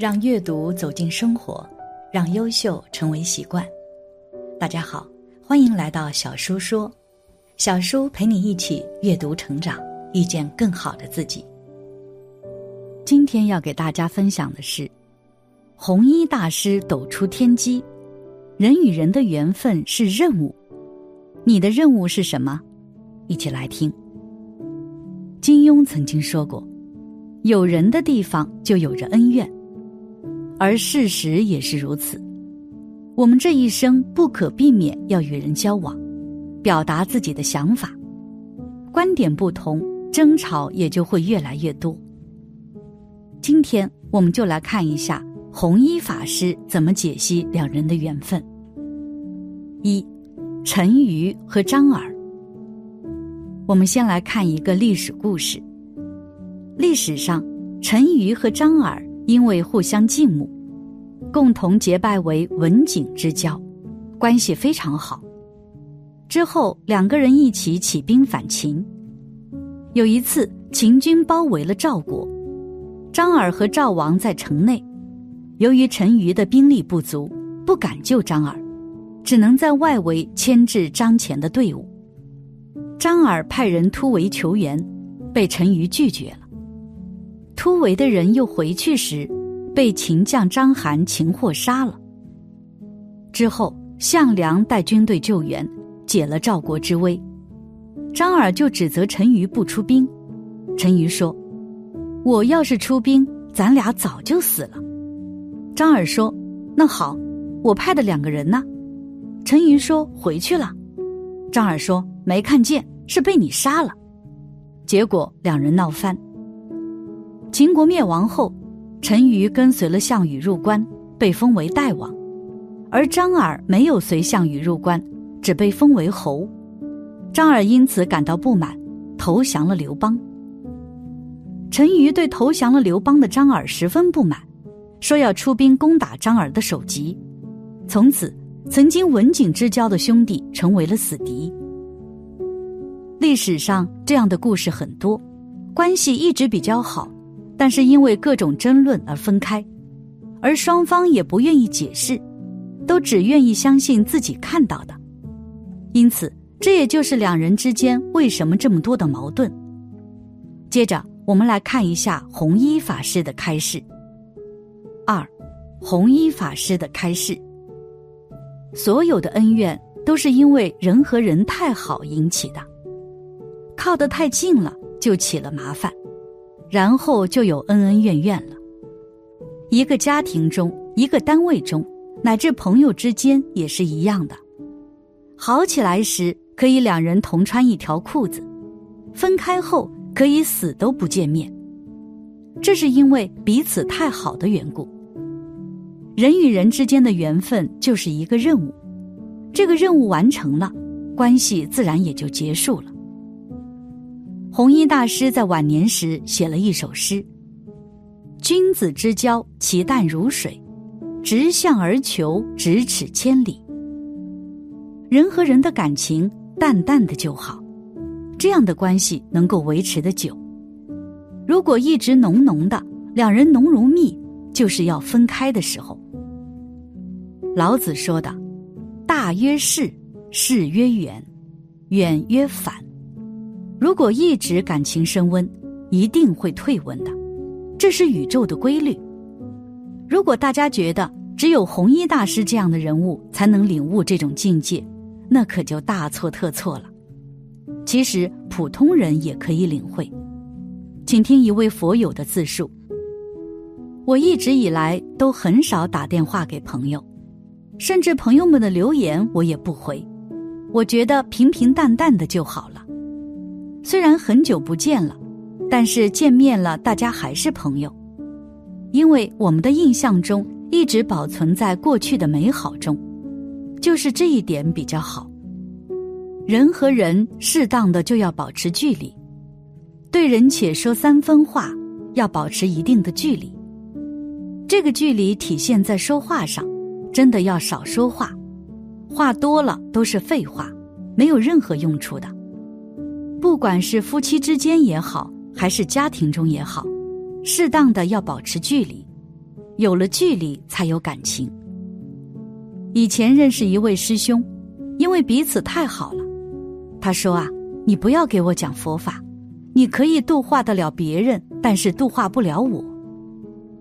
让阅读走进生活，让优秀成为习惯。大家好，欢迎来到小叔说，小叔陪你一起阅读成长，遇见更好的自己。今天要给大家分享的是，红衣大师抖出天机，人与人的缘分是任务，你的任务是什么？一起来听。金庸曾经说过：“有人的地方就有着恩怨。”而事实也是如此，我们这一生不可避免要与人交往，表达自己的想法，观点不同，争吵也就会越来越多。今天我们就来看一下红衣法师怎么解析两人的缘分。一，陈馀和张耳。我们先来看一个历史故事。历史上，陈馀和张耳。因为互相敬慕，共同结拜为文景之交，关系非常好。之后两个人一起起兵反秦。有一次，秦军包围了赵国，张耳和赵王在城内。由于陈馀的兵力不足，不敢救张耳，只能在外围牵制张骞的队伍。张耳派人突围求援，被陈馀拒绝。突围的人又回去时，被秦将章邯擒获杀了。之后，项梁带军队救援，解了赵国之危。张耳就指责陈馀不出兵。陈馀说：“我要是出兵，咱俩早就死了。”张耳说：“那好，我派的两个人呢？”陈馀说：“回去了。”张耳说：“没看见，是被你杀了。”结果两人闹翻。秦国灭亡后，陈馀跟随了项羽入关，被封为代王；而张耳没有随项羽入关，只被封为侯。张耳因此感到不满，投降了刘邦。陈馀对投降了刘邦的张耳十分不满，说要出兵攻打张耳的首级。从此，曾经文景之交的兄弟成为了死敌。历史上这样的故事很多，关系一直比较好。但是因为各种争论而分开，而双方也不愿意解释，都只愿意相信自己看到的，因此这也就是两人之间为什么这么多的矛盾。接着我们来看一下红衣法师的开示。二，红衣法师的开示：所有的恩怨都是因为人和人太好引起的，靠得太近了就起了麻烦。然后就有恩恩怨怨了。一个家庭中，一个单位中，乃至朋友之间也是一样的。好起来时，可以两人同穿一条裤子；分开后，可以死都不见面。这是因为彼此太好的缘故。人与人之间的缘分就是一个任务，这个任务完成了，关系自然也就结束了。弘一大师在晚年时写了一首诗：“君子之交，其淡如水；直向而求，咫尺千里。”人和人的感情淡淡的就好，这样的关系能够维持的久。如果一直浓浓的，两人浓如蜜，就是要分开的时候。老子说的：“大曰是，是曰远，远曰反。”如果一直感情升温，一定会退温的，这是宇宙的规律。如果大家觉得只有红衣大师这样的人物才能领悟这种境界，那可就大错特错了。其实普通人也可以领会。请听一位佛友的自述：我一直以来都很少打电话给朋友，甚至朋友们的留言我也不回，我觉得平平淡淡的就好了。虽然很久不见了，但是见面了，大家还是朋友，因为我们的印象中一直保存在过去的美好中，就是这一点比较好。人和人适当的就要保持距离，对人且说三分话，要保持一定的距离。这个距离体现在说话上，真的要少说话，话多了都是废话，没有任何用处的。不管是夫妻之间也好，还是家庭中也好，适当的要保持距离，有了距离才有感情。以前认识一位师兄，因为彼此太好了，他说啊，你不要给我讲佛法，你可以度化得了别人，但是度化不了我。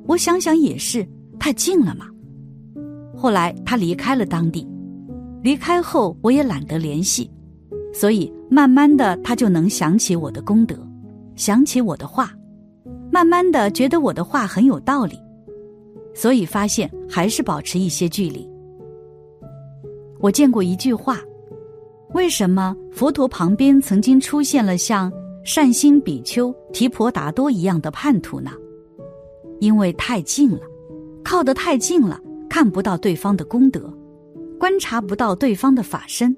我想想也是，太近了嘛。后来他离开了当地，离开后我也懒得联系，所以慢慢的他就能想起我的功德，想起我的话，慢慢的觉得我的话很有道理，所以发现还是保持一些距离。我见过一句话：为什么佛陀旁边曾经出现了像善心比丘、提婆达多一样的叛徒呢？因为太近了，靠得太近了，看不到对方的功德，观察不到对方的法身，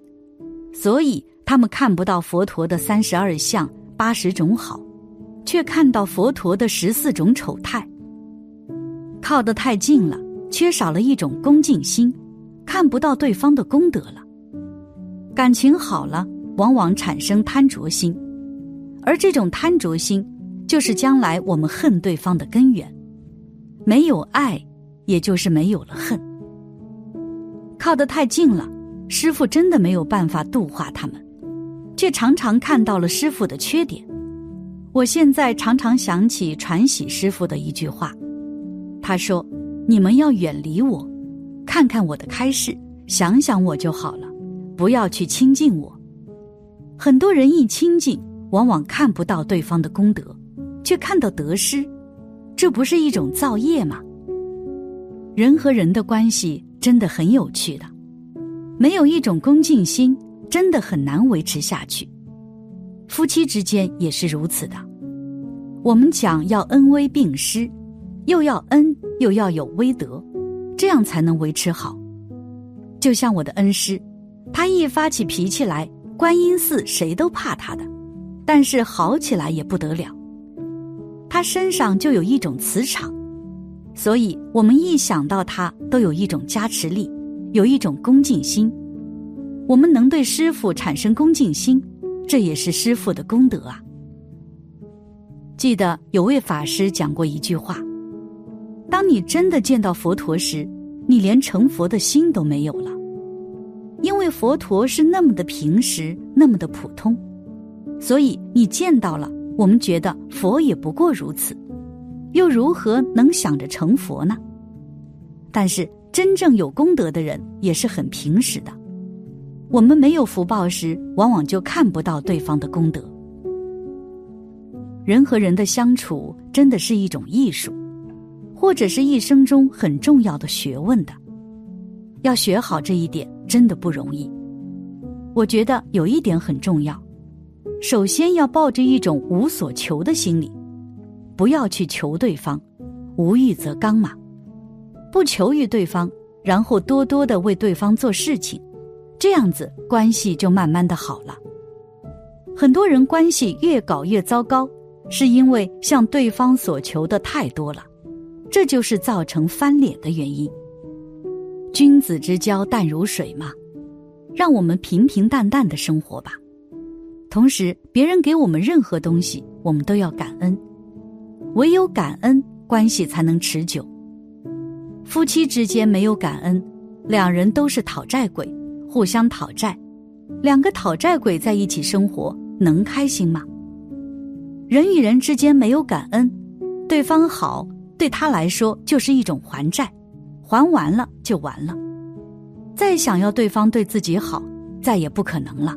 所以他们看不到佛陀的三十二相、八十种好，却看到佛陀的十四种丑态。靠得太近了，缺少了一种恭敬心。看不到对方的功德了，感情好了，往往产生贪着心，而这种贪着心，就是将来我们恨对方的根源。没有爱，也就是没有了恨。靠得太近了，师傅真的没有办法度化他们，却常常看到了师傅的缺点。我现在常常想起传喜师傅的一句话，他说：“你们要远离我。”看看我的开示，想想我就好了，不要去亲近我。很多人一亲近，往往看不到对方的功德，却看到得失，这不是一种造业吗？人和人的关系真的很有趣的，没有一种恭敬心，真的很难维持下去。夫妻之间也是如此的。我们讲要恩威并施，又要恩，又要有威德。这样才能维持好。就像我的恩师，他一发起脾气来，观音寺谁都怕他的，但是好起来也不得了。他身上就有一种磁场，所以我们一想到他，都有一种加持力，有一种恭敬心。我们能对师傅产生恭敬心，这也是师傅的功德啊。记得有位法师讲过一句话。当你真的见到佛陀时，你连成佛的心都没有了，因为佛陀是那么的平实，那么的普通，所以你见到了，我们觉得佛也不过如此，又如何能想着成佛呢？但是真正有功德的人也是很平实的，我们没有福报时，往往就看不到对方的功德。人和人的相处真的是一种艺术。或者是一生中很重要的学问的，要学好这一点真的不容易。我觉得有一点很重要，首先要抱着一种无所求的心理，不要去求对方，无欲则刚嘛，不求于对方，然后多多的为对方做事情，这样子关系就慢慢的好了。很多人关系越搞越糟糕，是因为向对方所求的太多了。这就是造成翻脸的原因。君子之交淡如水嘛，让我们平平淡淡的生活吧。同时，别人给我们任何东西，我们都要感恩。唯有感恩，关系才能持久。夫妻之间没有感恩，两人都是讨债鬼，互相讨债，两个讨债鬼在一起生活，能开心吗？人与人之间没有感恩，对方好。对他来说就是一种还债，还完了就完了，再想要对方对自己好，再也不可能了。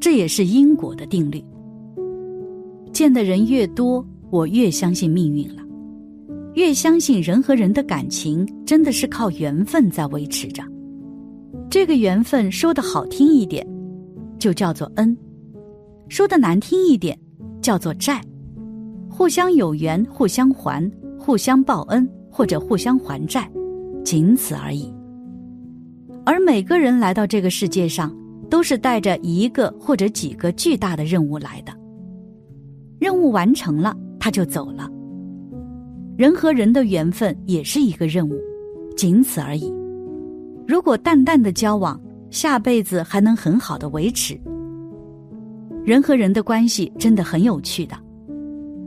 这也是因果的定律。见的人越多，我越相信命运了，越相信人和人的感情真的是靠缘分在维持着。这个缘分说的好听一点，就叫做恩；说的难听一点，叫做债。互相有缘，互相还。互相报恩或者互相还债，仅此而已。而每个人来到这个世界上，都是带着一个或者几个巨大的任务来的。任务完成了，他就走了。人和人的缘分也是一个任务，仅此而已。如果淡淡的交往，下辈子还能很好的维持。人和人的关系真的很有趣的，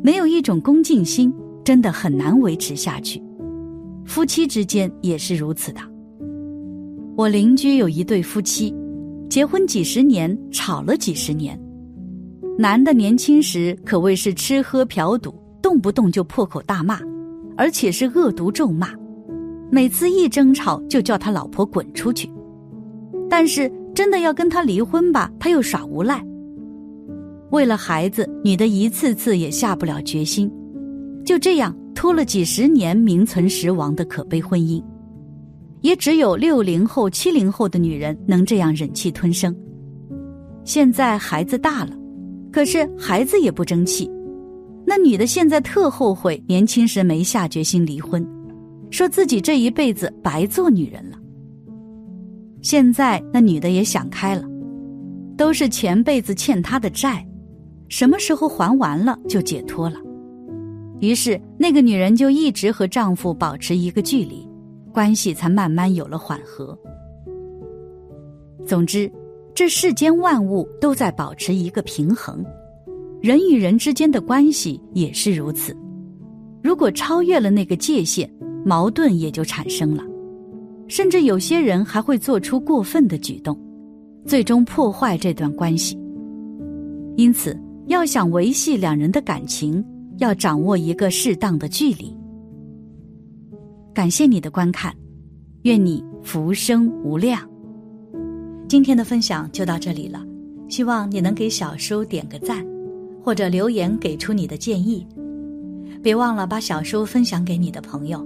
没有一种恭敬心。真的很难维持下去。夫妻之间也是如此的。我邻居有一对夫妻，结婚几十年，吵了几十年。男的年轻时可谓是吃喝嫖赌，动不动就破口大骂，而且是恶毒咒骂。每次一争吵就叫他老婆滚出去。但是真的要跟他离婚吧，他又耍无赖。为了孩子，女的一次次也下不了决心，就这样拖了几十年名存实亡的可悲婚姻。也只有六零后、七零后的女人能这样忍气吞声。现在孩子大了，可是孩子也不争气。那女的现在特后悔年轻时没下决心离婚，说自己这一辈子白做女人了。现在那女的也想开了，都是前辈子欠她的债，什么时候还完了就解脱了。于是那个女人就一直和丈夫保持一个距离。关系才慢慢有了缓和。总之，这世间万物都在保持一个平衡，人与人之间的关系也是如此。如果超越了那个界限，矛盾也就产生了，甚至有些人还会做出过分的举动，最终破坏这段关系。因此，要想维系两人的感情，要掌握一个适当的距离。感谢你的观看，愿你福生无量。今天的分享就到这里了，希望你能给小叔点个赞，或者留言给出你的建议。别忘了把小叔分享给你的朋友，